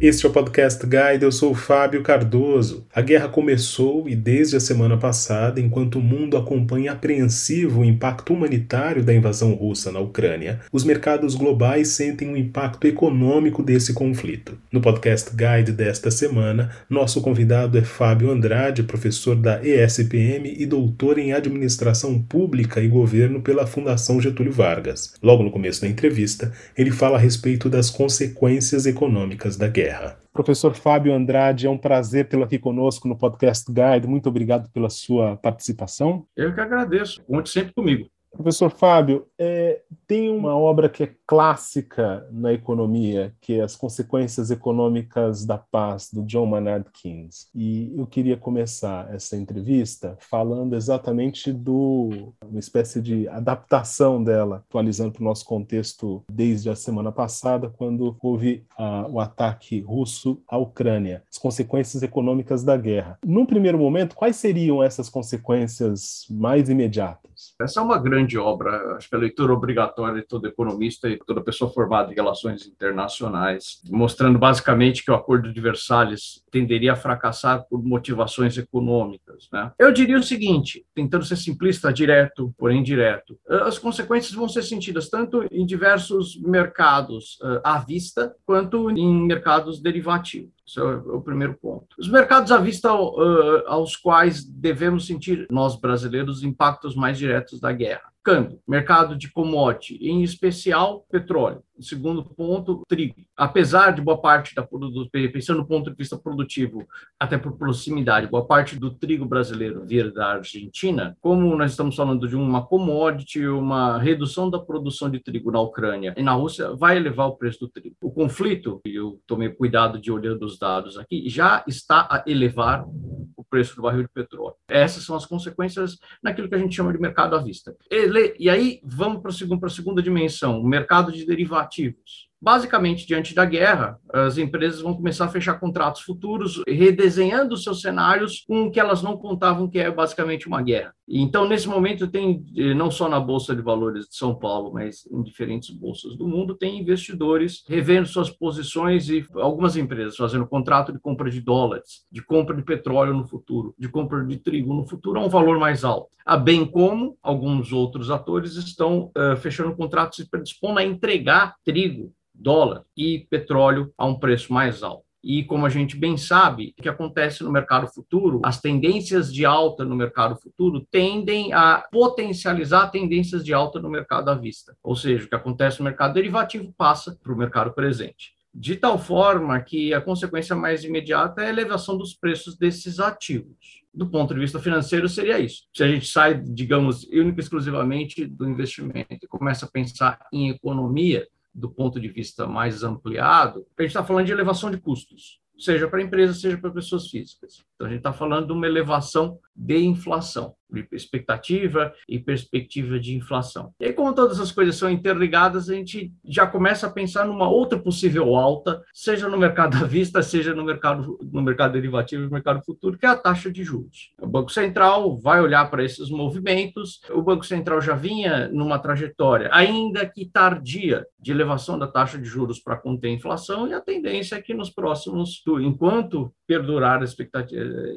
Este é o Podcast Guide, eu sou Fábio Cardoso. A guerra começou e desde a semana passada, enquanto o mundo acompanha apreensivo o impacto humanitário da invasão russa na Ucrânia, os mercados globais sentem o impacto econômico desse conflito. No Podcast Guide desta semana, nosso convidado é Fábio Andrade, professor da ESPM e doutor em Administração Pública e Governo pela Fundação Getúlio Vargas. Logo no começo da entrevista, ele fala a respeito das consequências econômicas da guerra. Professor Fábio Andrade, é um prazer tê-lo aqui conosco no Podcast Guide. Muito obrigado pela sua participação. Eu que agradeço. Conte sempre comigo. Professor Fábio, é, tem uma obra que é clássica na economia, que é As Consequências Econômicas da Paz, do John Maynard Keynes. E eu queria começar essa entrevista falando exatamente do uma espécie de adaptação dela, atualizando para o nosso contexto desde a semana passada, quando houve o ataque russo à Ucrânia, as consequências econômicas da guerra. Num primeiro momento, quais seriam essas consequências mais imediatas? Essa é uma grande obra, acho que a leitura obrigatória de todo economista e toda pessoa formada em relações internacionais, mostrando basicamente que o Acordo de Versalhes tenderia a fracassar por motivações econômicas. Né? Eu diria o seguinte, tentando ser simplista, direto, porém direto, as consequências vão ser sentidas tanto em diversos mercados uh, à vista, quanto em mercados derivativos. Esse é o primeiro ponto. Os mercados à vista uh, aos quais devemos sentir, nós brasileiros, impactos mais diretos da guerra. Câmbio, mercado de commodity, em especial petróleo. Segundo ponto, trigo. Apesar de boa parte da produção, pensando no ponto de vista produtivo, até por proximidade, boa parte do trigo brasileiro vir da Argentina, como nós estamos falando de uma commodity, uma redução da produção de trigo na Ucrânia e na Rússia, vai elevar o preço do trigo. O conflito, e eu tomei cuidado de olhando os dados aqui, já está a elevar preço do barril de petróleo. Essas são as consequências naquilo que a gente chama de mercado à vista. Ele, e aí vamos para a segunda dimensão, o mercado de derivativos. Basicamente, diante da guerra, as empresas vão começar a fechar contratos futuros, redesenhando seus cenários com o que elas não contavam que é basicamente uma guerra. Então, nesse momento, tem, eh, não só na Bolsa de Valores de São Paulo, mas em diferentes bolsas do mundo, tem investidores revendo suas posições e algumas empresas fazendo contrato de compra de dólares, de compra de petróleo no futuro, de compra de trigo no futuro a um valor mais alto. A bem como alguns outros atores estão uh, fechando contratos e predispondo a entregar trigo dólar e petróleo a um preço mais alto. E como a gente bem sabe, o que acontece no mercado futuro, as tendências de alta no mercado futuro tendem a potencializar tendências de alta no mercado à vista. Ou seja, o que acontece no mercado derivativo passa para o mercado presente. De tal forma que a consequência mais imediata é a elevação dos preços desses ativos. Do ponto de vista financeiro, seria isso. Se a gente sai, digamos, única e exclusivamente do investimento e começa a pensar em economia, do ponto de vista mais ampliado, a gente está falando de elevação de custos, seja para empresas, seja para pessoas físicas. Então, a gente está falando de uma elevação de inflação de expectativa e perspectiva de inflação. E aí, como todas as coisas são interligadas, a gente já começa a pensar numa outra possível alta, seja no mercado à vista, seja no mercado, no mercado derivativo e no mercado futuro, que é a taxa de juros. O Banco Central vai olhar para esses movimentos, o Banco Central já vinha numa trajetória, ainda que tardia, de elevação da taxa de juros para conter a inflação, e a tendência é que nos próximos, enquanto perdurar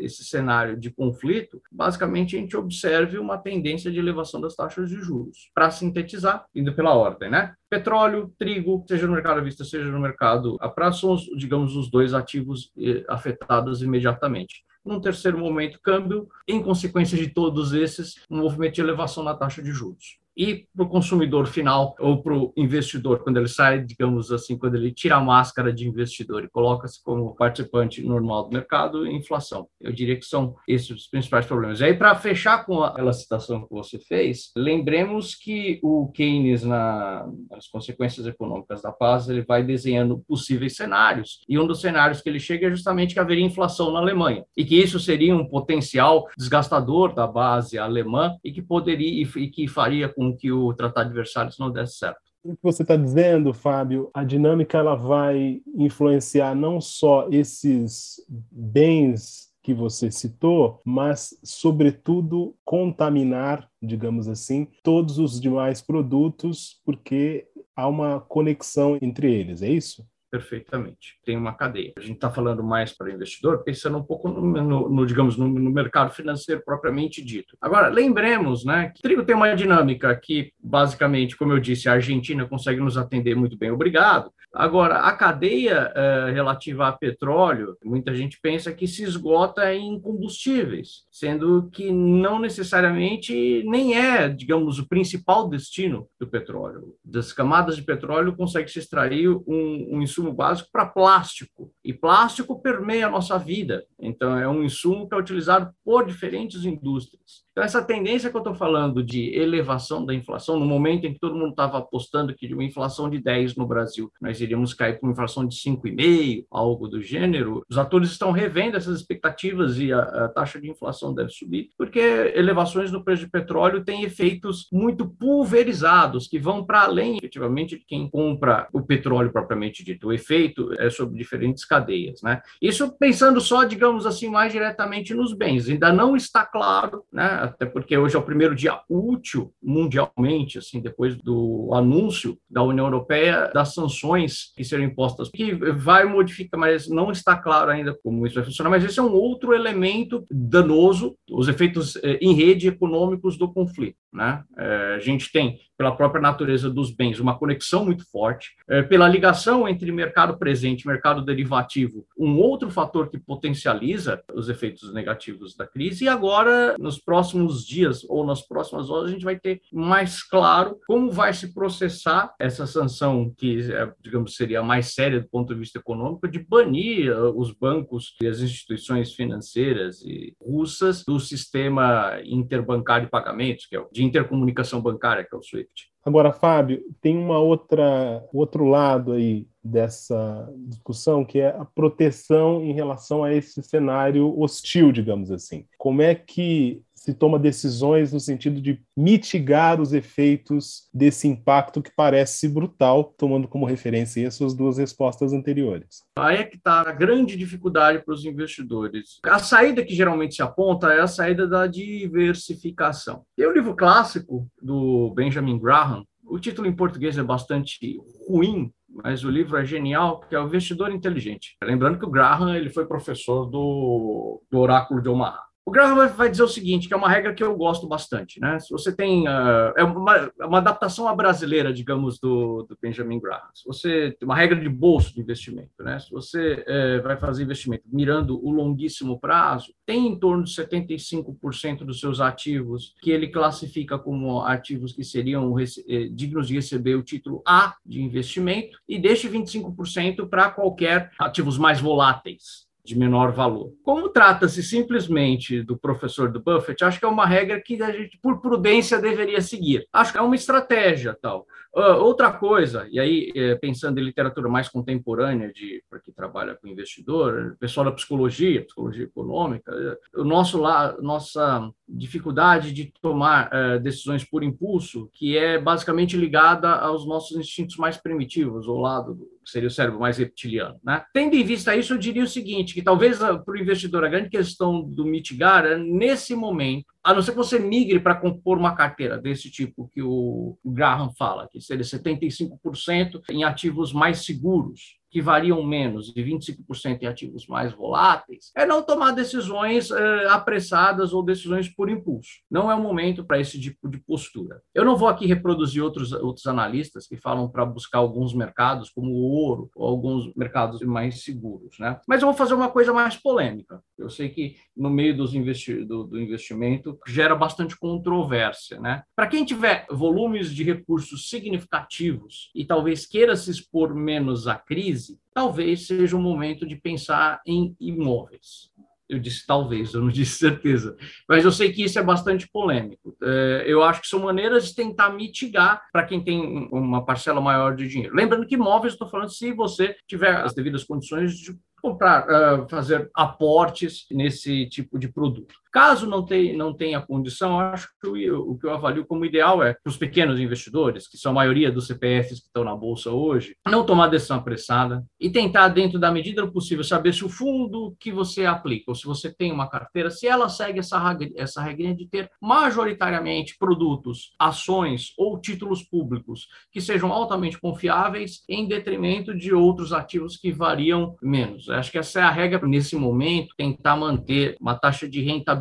esse cenário de conflito, basicamente a gente observe uma tendência de elevação das taxas de juros. Para sintetizar, indo pela ordem, né? Petróleo, trigo, seja no mercado à vista, seja no mercado a prazo, são, os, digamos, os dois ativos eh, afetados imediatamente. Num terceiro momento, câmbio, em consequência de todos esses, um movimento de elevação na taxa de juros e para o consumidor final ou para o investidor, quando ele sai, digamos assim, quando ele tira a máscara de investidor e coloca-se como participante normal do mercado, inflação. Eu diria que são esses os principais problemas. E aí, para fechar com aquela citação que você fez, lembremos que o Keynes, na, nas consequências econômicas da paz, ele vai desenhando possíveis cenários, e um dos cenários que ele chega é justamente que haveria inflação na Alemanha, e que isso seria um potencial desgastador da base alemã e que poderia e que faria com que o Tratado de Versalhes não desse certo. O que você está dizendo, Fábio, a dinâmica ela vai influenciar não só esses bens que você citou, mas, sobretudo, contaminar, digamos assim, todos os demais produtos, porque há uma conexão entre eles, é isso? Perfeitamente. Tem uma cadeia. A gente está falando mais para investidor, pensando um pouco no, no, no digamos, no, no, mercado financeiro propriamente dito. Agora, lembremos, né, que trigo tem uma dinâmica que, basicamente, como eu disse, a Argentina consegue nos atender muito bem, obrigado. Agora, a cadeia eh, relativa a petróleo, muita gente pensa que se esgota em combustíveis, sendo que não necessariamente nem é, digamos, o principal destino do petróleo. Das camadas de petróleo consegue se extrair um, um insumo básico para plástico, e plástico permeia a nossa vida. Então, é um insumo que é utilizado por diferentes indústrias. Então, essa tendência que eu estou falando de elevação da inflação, no momento em que todo mundo estava apostando que de uma inflação de 10 no Brasil, nós iríamos cair para uma inflação de 5,5, algo do gênero, os atores estão revendo essas expectativas e a, a, taxa de inflação deve subir, porque elevações no preço de petróleo têm efeitos muito pulverizados, que vão para além, efetivamente, de quem compra o petróleo propriamente dito. O efeito é sobre diferentes cadeias. Né? Isso pensando só, digamos assim, mais diretamente nos bens. Ainda não está claro, né? Até porque hoje é o primeiro dia útil mundialmente, assim, depois do anúncio da União Europeia das sanções que serão impostas, que vai modificar, mas não está claro ainda como isso vai funcionar, mas esse é um outro elemento danoso, os efeitos eh, em rede econômicos do conflito. Né? É, a gente tem, pela própria natureza dos bens, uma conexão muito forte, é, pela ligação entre mercado presente e mercado derivativo, um outro fator que potencializa os efeitos negativos da crise, e agora, nos próximos dias ou nas próximas horas, a gente vai ter mais claro como vai se processar essa sanção, que, é, digamos, seria mais séria do ponto de vista econômico, de banir uh, os bancos e as instituições financeiras e russas do sistema interbancário de pagamentos, que é o de intercomunicação bancária, que é o SWIFT. Agora, Fábio, tem uma outra outro lado aí dessa discussão que é a proteção em relação a esse cenário hostil, digamos assim. Como é que se toma decisões no sentido de mitigar os efeitos desse impacto que parece brutal, tomando como referência as suas duas respostas anteriores. Aí é que está a grande dificuldade para os investidores. A saída que geralmente se aponta é a saída da diversificação. Tem o um livro clássico do Benjamin Graham, o título em português é bastante ruim, mas o livro é genial, que é O Investidor Inteligente. Lembrando que o Graham ele foi professor do, do Oráculo de Omaha. O Graham vai dizer o seguinte, que é uma regra que eu gosto bastante, né? Se você tem uh, é uma, uma, adaptação à brasileira, digamos, do, do, Benjamin Graham. Se você tem uma regra de bolso de investimento, né? Se você uh, vai fazer investimento mirando o longuíssimo prazo, tem em torno de 75% dos seus ativos que ele classifica como ativos que seriam eh, dignos de receber o título A de investimento e deixe 25% para qualquer ativos mais voláteis de menor valor. Como trata-se simplesmente do professor do Buffett, acho que é uma regra que a gente, por prudência, deveria seguir. Acho que é uma estratégia tal. Uh, outra coisa, e aí eh, pensando em literatura mais contemporânea, de para que trabalha com investidor, pessoal da psicologia, psicologia econômica, o nosso lá, nossa dificuldade de tomar uh, decisões por impulso, que é basicamente ligada aos nossos instintos mais primitivos, ao lado do seria o cérebro mais reptiliano. Né? Tendo em vista isso, eu diria o seguinte, que talvez ah, para o investidor a grande questão do mitigar é nesse momento, a não ser que você migre para compor uma carteira desse tipo que o Graham fala, que seria 75% em ativos mais seguros, que variam menos, de 25% em ativos mais voláteis, é não tomar decisões é, apressadas ou decisões por impulso. Não é o momento para esse tipo de postura. Eu não vou aqui reproduzir outros, outros analistas que falam para buscar alguns mercados, como o ouro, ou alguns mercados mais seguros. Né? Mas eu vou fazer uma coisa mais polêmica. Eu sei que no meio dos investi do, do investimento gera bastante controvérsia. Né? Para quem tiver volumes de recursos significativos e talvez queira se expor menos à crise, talvez seja o momento de pensar em imóveis. Eu disse talvez, eu não disse certeza. Mas eu sei que isso é bastante polêmico. É, eu acho que são maneiras de tentar mitigar para quem tem uma parcela maior de dinheiro. Lembrando que imóveis, estou falando se você tiver as devidas condições de comprar, fazer aportes nesse tipo de produto. Caso não tenha, não tenha condição, acho que o, que eu avalio como ideal é para os pequenos investidores, que são a maioria dos CPFs que estão na Bolsa hoje, não tomar decisão apressada e tentar, dentro da medida do possível, saber se o fundo que você aplica, ou se você tem uma carteira, se ela segue essa, essa regrinha de ter majoritariamente produtos, ações ou títulos públicos que sejam altamente confiáveis em detrimento de outros ativos que variam menos. Acho que essa é a regra nesse momento, tentar manter uma taxa de rentabilidade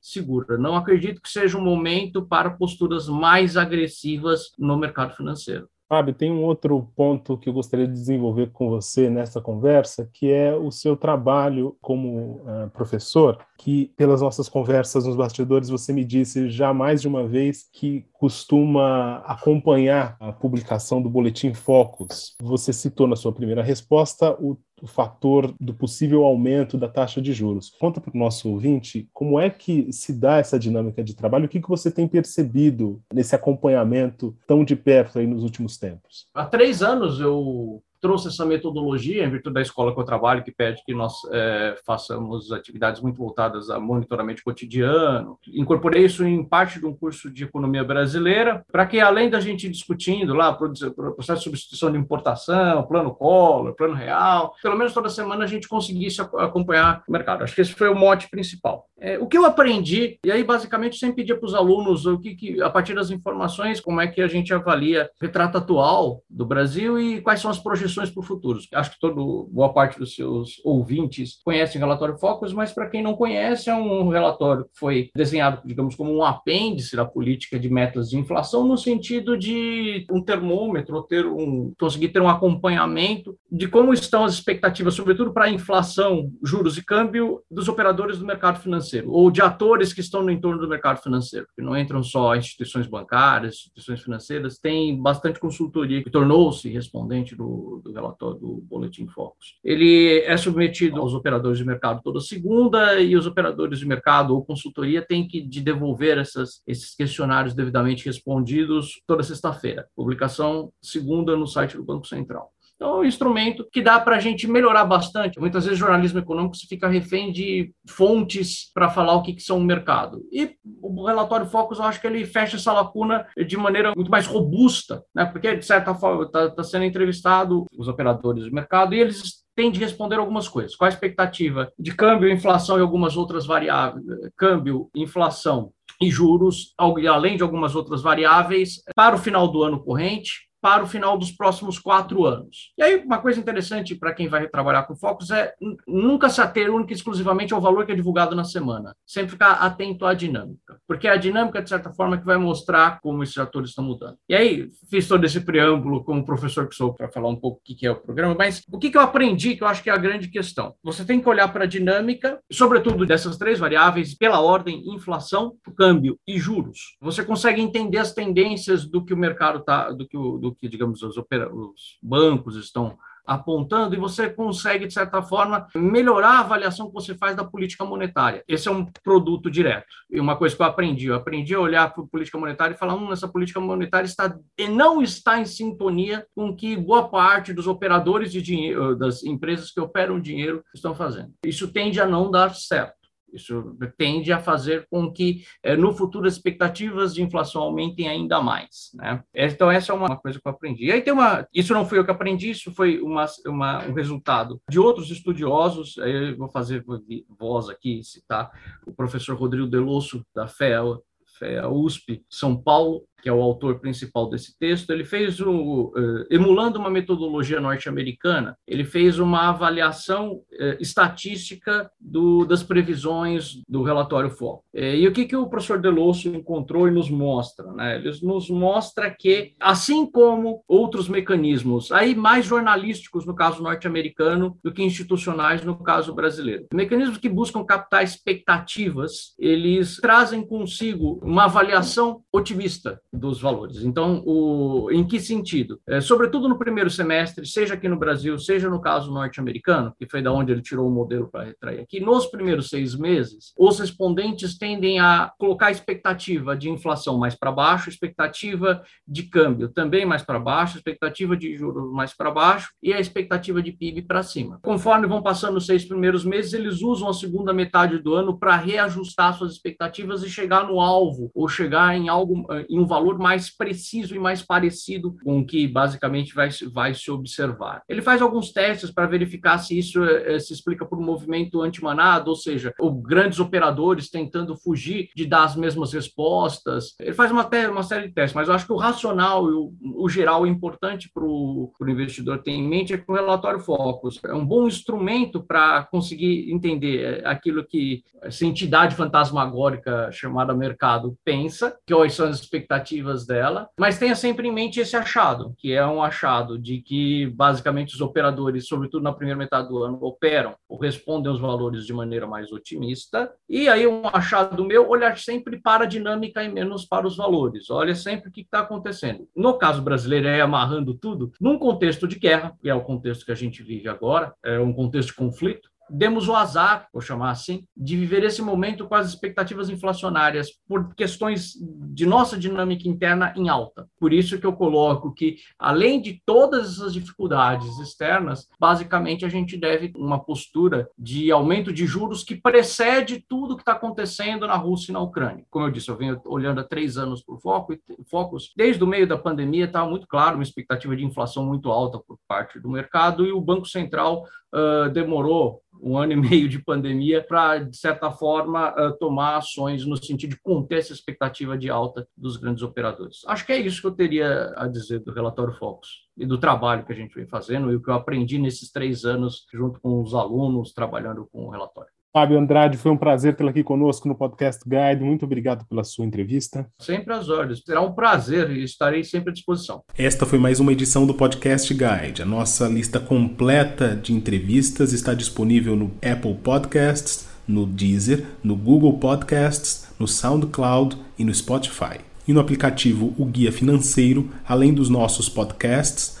segura. Não acredito que seja um momento para posturas mais agressivas no mercado financeiro. Fábio, tem um outro ponto que eu gostaria de desenvolver com você nessa conversa, que é o seu trabalho como uh, professor, que pelas nossas conversas nos bastidores você me disse já mais de uma vez que costuma acompanhar a publicação do Boletim Focus. Você citou na sua primeira resposta o o fator do possível aumento da taxa de juros. Conta para o nosso ouvinte como é que se dá essa dinâmica de trabalho, o que, que você tem percebido nesse acompanhamento tão de perto aí nos últimos tempos? Há três anos eu trouxe essa metodologia, em virtude da escola que eu trabalho, que pede que nós é, façamos atividades muito voltadas a monitoramento cotidiano. Incorporei isso em parte de um curso de economia brasileira, para que, além da gente discutindo lá processo de substituição de importação, plano Collor, plano real, pelo menos toda semana a gente conseguisse acompanhar o mercado. Acho que esse foi o mote principal. É, o que eu aprendi, e aí basicamente sempre pedia para os alunos o que, que, a partir das informações, como é que a gente avalia o retrato atual do Brasil e quais são as projeções projeções para o futuro. Acho que todo, boa parte dos seus ouvintes conhecem o relatório Focus, mas para quem não conhece, é um relatório que foi desenhado, digamos, como um apêndice da política de metas de inflação, no sentido de um termômetro, ter um, conseguir ter um acompanhamento de como estão as expectativas, sobretudo para inflação, juros e câmbio dos operadores do mercado financeiro, ou de atores que estão no entorno do mercado financeiro, que não entram só instituições bancárias, instituições financeiras, tem bastante consultoria que tornou-se respondente do, do relatório do Boletim Focus. Ele é submetido aos operadores de mercado toda segunda e os operadores de mercado ou consultoria têm que de devolver essas, esses questionários devidamente respondidos toda sexta-feira. Publicação segunda no site do Banco Central. Então, é um instrumento que dá para a gente melhorar bastante. Muitas vezes, jornalismo econômico se fica refém de fontes para falar o que, que são o mercado. E o relatório Focus, eu acho que ele fecha essa lacuna de maneira muito mais robusta, né? porque, de certa forma, está tá sendo entrevistado os operadores do mercado e eles têm de responder algumas coisas. Qual a expectativa de câmbio, inflação e algumas outras variáveis? Câmbio, inflação e juros, além de algumas outras variáveis, para o final do ano corrente, para o final dos próximos quatro anos. E aí, uma coisa interessante para quem vai trabalhar com focos é nunca se ater única e exclusivamente ao valor que é divulgado na semana. Sempre ficar atento à dinâmica, porque é a dinâmica, de certa forma, que vai mostrar como esses atores estão mudando. E aí, fiz todo esse preâmbulo como professor que sou para falar um pouco o que é o programa, mas o que eu aprendi, que eu acho que é a grande questão? Você tem que olhar para a dinâmica, sobretudo dessas três variáveis, pela ordem inflação, câmbio e juros. Você consegue entender as tendências do que o mercado está, do que do que, digamos, os, os bancos estão apontando e você consegue, de certa forma, melhorar a avaliação que você faz da política monetária. Esse é um produto direto. E uma coisa que eu aprendi, eu aprendi a olhar para a política monetária e falar, hum, essa política monetária está não está em sintonia com que boa parte dos operadores de dinheiro, das empresas que operam dinheiro estão fazendo. Isso tende a não dar certo. Isso tende a fazer com que, eh, no futuro, as expectativas de inflação aumentem ainda mais. Né? Então, essa é uma coisa que eu aprendi. E aí tem uma. Isso não foi eu que aprendi, isso foi uma, uma, um resultado de outros estudiosos. Eu vou fazer voz aqui, citar o professor Rodrigo Delosso, da FEA, FEA USP, São Paulo, que é o autor principal desse texto, ele fez o, uh, emulando uma metodologia norte-americana, ele fez uma avaliação uh, estatística do, das previsões do relatório FOC. Uh, e o que, que o professor Delosso encontrou e nos mostra? Né? Ele nos mostra que, assim como outros mecanismos, aí mais jornalísticos no caso norte-americano do que institucionais no caso brasileiro, mecanismos que buscam captar expectativas, eles trazem consigo uma avaliação otimista dos valores. Então, o, em que sentido? É, sobretudo no primeiro semestre, seja aqui no Brasil, seja no caso norte-americano, que foi da onde ele tirou o modelo para retrair aqui, nos primeiros seis meses, os respondentes tendem a colocar expectativa de inflação mais para baixo, expectativa de câmbio também mais para baixo, expectativa de juros mais para baixo e a expectativa de PIB para cima. Conforme vão passando os seis primeiros meses, eles usam a segunda metade do ano para reajustar suas expectativas e chegar no alvo ou chegar em algo em um valor mais preciso e mais parecido com o que basicamente vai, vai se observar. Ele faz alguns testes para verificar se isso é, se explica por um movimento antimanado, ou seja, grandes operadores tentando fugir de dar as mesmas respostas. Ele faz uma, uma série de testes, mas eu acho que o racional e o, o geral importante para o investidor ter em mente é que o relatório Focus é um bom instrumento para conseguir entender aquilo que essa entidade fantasmagórica chamada mercado pensa, que são as expectativas dela, mas tenha sempre em mente esse achado, que é um achado de que basicamente os operadores, sobretudo na primeira metade do ano, operam ou respondem aos valores de maneira mais otimista. E aí um achado meu, olhar sempre para a dinâmica e menos para os valores. Olha sempre o que está acontecendo. No caso brasileiro, é amarrando tudo, num contexto de guerra, que é o contexto que a gente vive agora, é um contexto de conflito, demos o azar, vou chamar assim, de viver esse momento com as expectativas inflacionárias por questões de nossa dinâmica interna em alta. Por isso que eu coloco que, além de todas essas dificuldades externas, basicamente a gente deve uma postura de aumento de juros que precede tudo que está acontecendo na Rússia e na Ucrânia. Como eu disse, eu venho olhando há três anos por foco, focos. Desde o meio da pandemia estava muito claro uma expectativa de inflação muito alta por parte do mercado e o Banco Central uh, demorou um ano e meio de pandemia para, de certa forma, uh, tomar ações no sentido de conter essa expectativa de alta dos grandes operadores. Acho que é isso que eu teria a dizer do relatório Focus e do trabalho que a gente vem fazendo e o que eu aprendi nesses três anos junto com os alunos trabalhando com o relatório. Fábio Andrade, foi um prazer tê-lo aqui conosco no Podcast Guide. Muito obrigado pela sua entrevista. Sempre às ordens. Será um prazer e estarei sempre à disposição. Esta foi mais uma edição do Podcast Guide. A nossa lista completa de entrevistas está disponível no Apple Podcasts, no Deezer, no Google Podcasts, no SoundCloud e no Spotify. E no aplicativo O Guia Financeiro, além dos nossos podcasts,